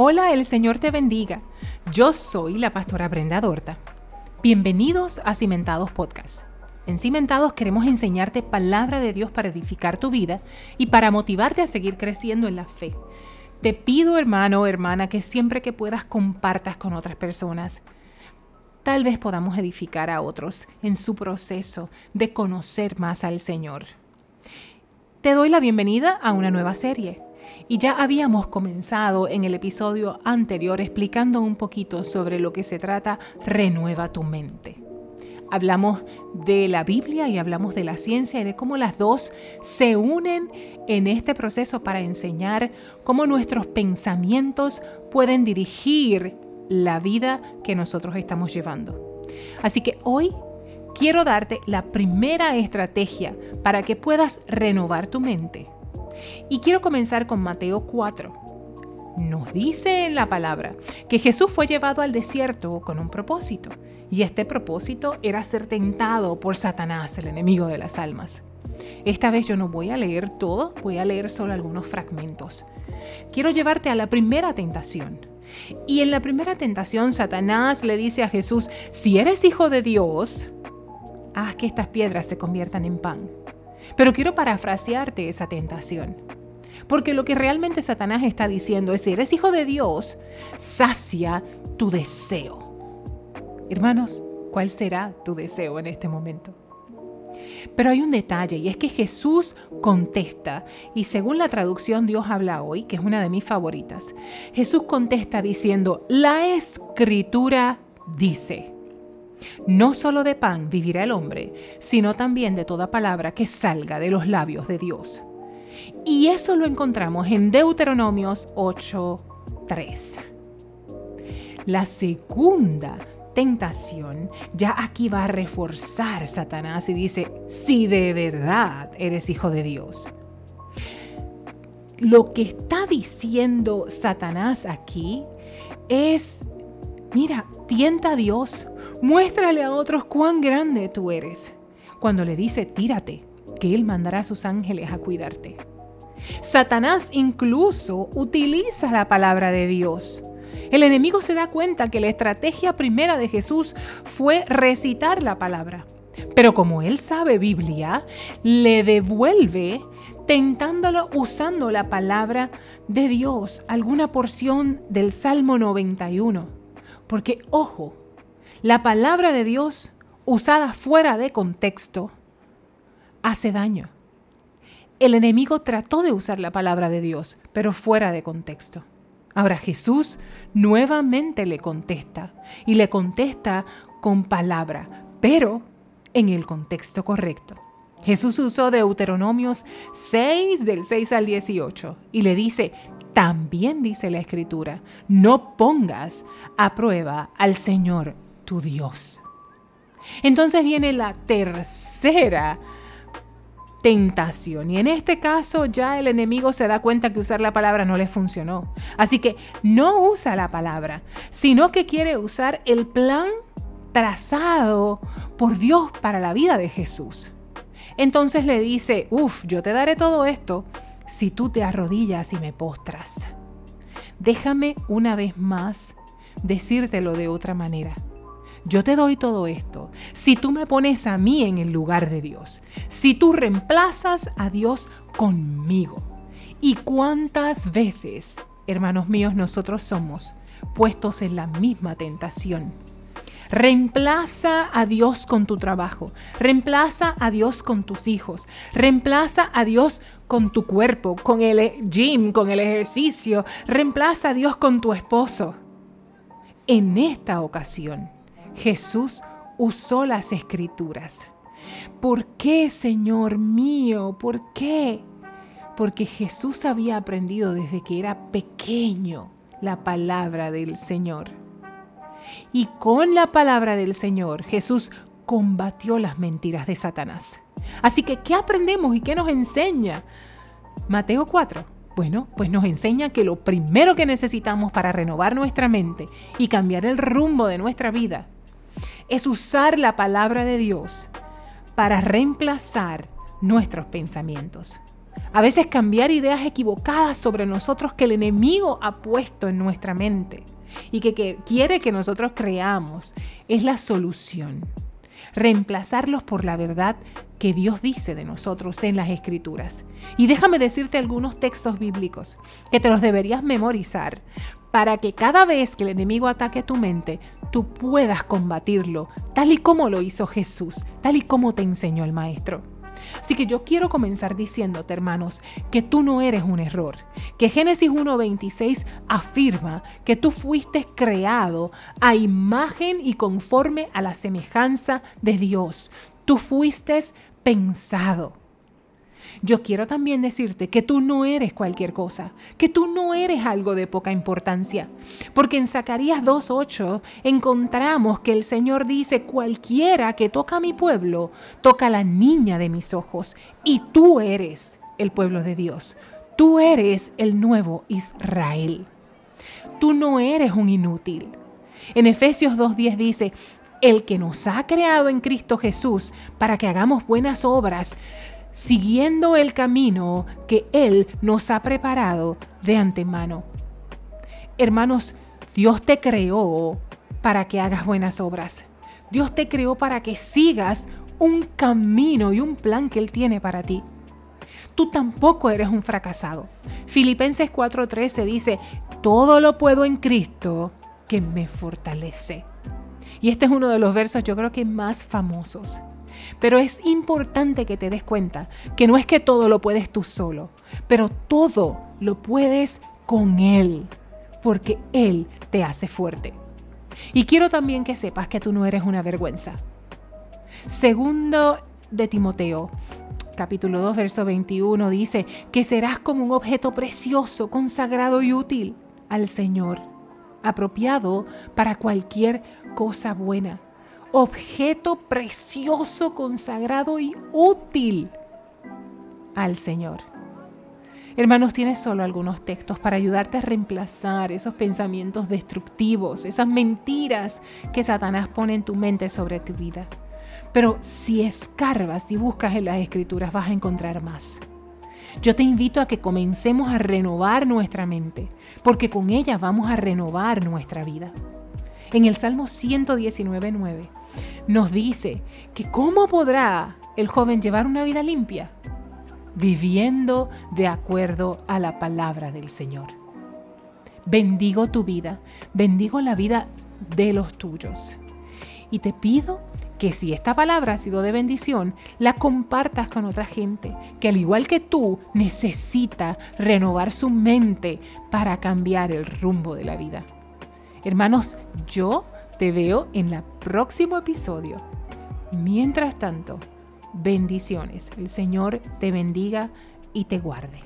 Hola, el Señor te bendiga. Yo soy la pastora Brenda Dorta. Bienvenidos a Cimentados Podcast. En Cimentados queremos enseñarte palabra de Dios para edificar tu vida y para motivarte a seguir creciendo en la fe. Te pido, hermano o hermana, que siempre que puedas compartas con otras personas. Tal vez podamos edificar a otros en su proceso de conocer más al Señor. Te doy la bienvenida a una nueva serie. Y ya habíamos comenzado en el episodio anterior explicando un poquito sobre lo que se trata Renueva tu mente. Hablamos de la Biblia y hablamos de la ciencia y de cómo las dos se unen en este proceso para enseñar cómo nuestros pensamientos pueden dirigir la vida que nosotros estamos llevando. Así que hoy quiero darte la primera estrategia para que puedas renovar tu mente y quiero comenzar con Mateo 4. Nos dice en la palabra que Jesús fue llevado al desierto con un propósito, y este propósito era ser tentado por Satanás, el enemigo de las almas. Esta vez yo no voy a leer todo, voy a leer solo algunos fragmentos. Quiero llevarte a la primera tentación. Y en la primera tentación, Satanás le dice a Jesús, si eres hijo de Dios, haz que estas piedras se conviertan en pan. Pero quiero parafrasearte esa tentación. Porque lo que realmente Satanás está diciendo es, si eres hijo de Dios, sacia tu deseo. Hermanos, ¿cuál será tu deseo en este momento? Pero hay un detalle y es que Jesús contesta, y según la traducción Dios habla hoy, que es una de mis favoritas, Jesús contesta diciendo, la escritura dice. No solo de pan vivirá el hombre, sino también de toda palabra que salga de los labios de Dios. Y eso lo encontramos en Deuteronomios 8:3. La segunda tentación ya aquí va a reforzar Satanás y dice, si de verdad eres hijo de Dios. Lo que está diciendo Satanás aquí es, mira, tienta a Dios, muéstrale a otros cuán grande tú eres. Cuando le dice, tírate, que Él mandará a sus ángeles a cuidarte. Satanás incluso utiliza la palabra de Dios. El enemigo se da cuenta que la estrategia primera de Jesús fue recitar la palabra. Pero como él sabe Biblia, le devuelve tentándolo usando la palabra de Dios, alguna porción del Salmo 91. Porque, ojo, la palabra de Dios usada fuera de contexto hace daño. El enemigo trató de usar la palabra de Dios, pero fuera de contexto. Ahora Jesús nuevamente le contesta y le contesta con palabra, pero en el contexto correcto. Jesús usó Deuteronomios 6 del 6 al 18 y le dice, también dice la escritura, no pongas a prueba al Señor tu Dios. Entonces viene la tercera tentación. Y en este caso ya el enemigo se da cuenta que usar la palabra no le funcionó. Así que no usa la palabra, sino que quiere usar el plan trazado por Dios para la vida de Jesús. Entonces le dice, uff, yo te daré todo esto si tú te arrodillas y me postras. Déjame una vez más decírtelo de otra manera. Yo te doy todo esto si tú me pones a mí en el lugar de Dios, si tú reemplazas a Dios conmigo. ¿Y cuántas veces, hermanos míos, nosotros somos puestos en la misma tentación? Reemplaza a Dios con tu trabajo, reemplaza a Dios con tus hijos, reemplaza a Dios con tu cuerpo, con el gym, con el ejercicio, reemplaza a Dios con tu esposo. En esta ocasión, Jesús usó las escrituras. ¿Por qué, Señor mío? ¿Por qué? Porque Jesús había aprendido desde que era pequeño la palabra del Señor. Y con la palabra del Señor Jesús combatió las mentiras de Satanás. Así que, ¿qué aprendemos y qué nos enseña? Mateo 4. Bueno, pues nos enseña que lo primero que necesitamos para renovar nuestra mente y cambiar el rumbo de nuestra vida es usar la palabra de Dios para reemplazar nuestros pensamientos. A veces cambiar ideas equivocadas sobre nosotros que el enemigo ha puesto en nuestra mente y que, quiere que nosotros creamos es la solución. Reemplazarlos por la verdad que Dios dice de nosotros en las escrituras. Y déjame decirte algunos textos bíblicos que te los deberías memorizar para que cada vez que el enemigo ataque tu mente, tú puedas combatirlo, tal y como lo hizo Jesús, tal y como te enseñó el Maestro. Así que yo quiero comenzar diciéndote, hermanos, que tú no eres un error, que Génesis 1.26 afirma que tú fuiste creado a imagen y conforme a la semejanza de Dios. Tú fuiste pensado. Yo quiero también decirte que tú no eres cualquier cosa, que tú no eres algo de poca importancia, porque en Zacarías 2.8 encontramos que el Señor dice, cualquiera que toca a mi pueblo, toca a la niña de mis ojos, y tú eres el pueblo de Dios, tú eres el nuevo Israel. Tú no eres un inútil. En Efesios 2.10 dice, el que nos ha creado en Cristo Jesús para que hagamos buenas obras, siguiendo el camino que Él nos ha preparado de antemano. Hermanos, Dios te creó para que hagas buenas obras. Dios te creó para que sigas un camino y un plan que Él tiene para ti. Tú tampoco eres un fracasado. Filipenses 4:13 dice, todo lo puedo en Cristo que me fortalece. Y este es uno de los versos yo creo que más famosos. Pero es importante que te des cuenta que no es que todo lo puedes tú solo, pero todo lo puedes con Él, porque Él te hace fuerte. Y quiero también que sepas que tú no eres una vergüenza. Segundo de Timoteo, capítulo 2, verso 21, dice que serás como un objeto precioso, consagrado y útil al Señor, apropiado para cualquier cosa buena objeto precioso, consagrado y útil al Señor. Hermanos, tienes solo algunos textos para ayudarte a reemplazar esos pensamientos destructivos, esas mentiras que Satanás pone en tu mente sobre tu vida. Pero si escarbas y buscas en las escrituras vas a encontrar más. Yo te invito a que comencemos a renovar nuestra mente, porque con ella vamos a renovar nuestra vida. En el Salmo 119.9 nos dice que cómo podrá el joven llevar una vida limpia viviendo de acuerdo a la palabra del Señor. Bendigo tu vida, bendigo la vida de los tuyos. Y te pido que si esta palabra ha sido de bendición, la compartas con otra gente que al igual que tú necesita renovar su mente para cambiar el rumbo de la vida. Hermanos, yo te veo en el próximo episodio. Mientras tanto, bendiciones. El Señor te bendiga y te guarde.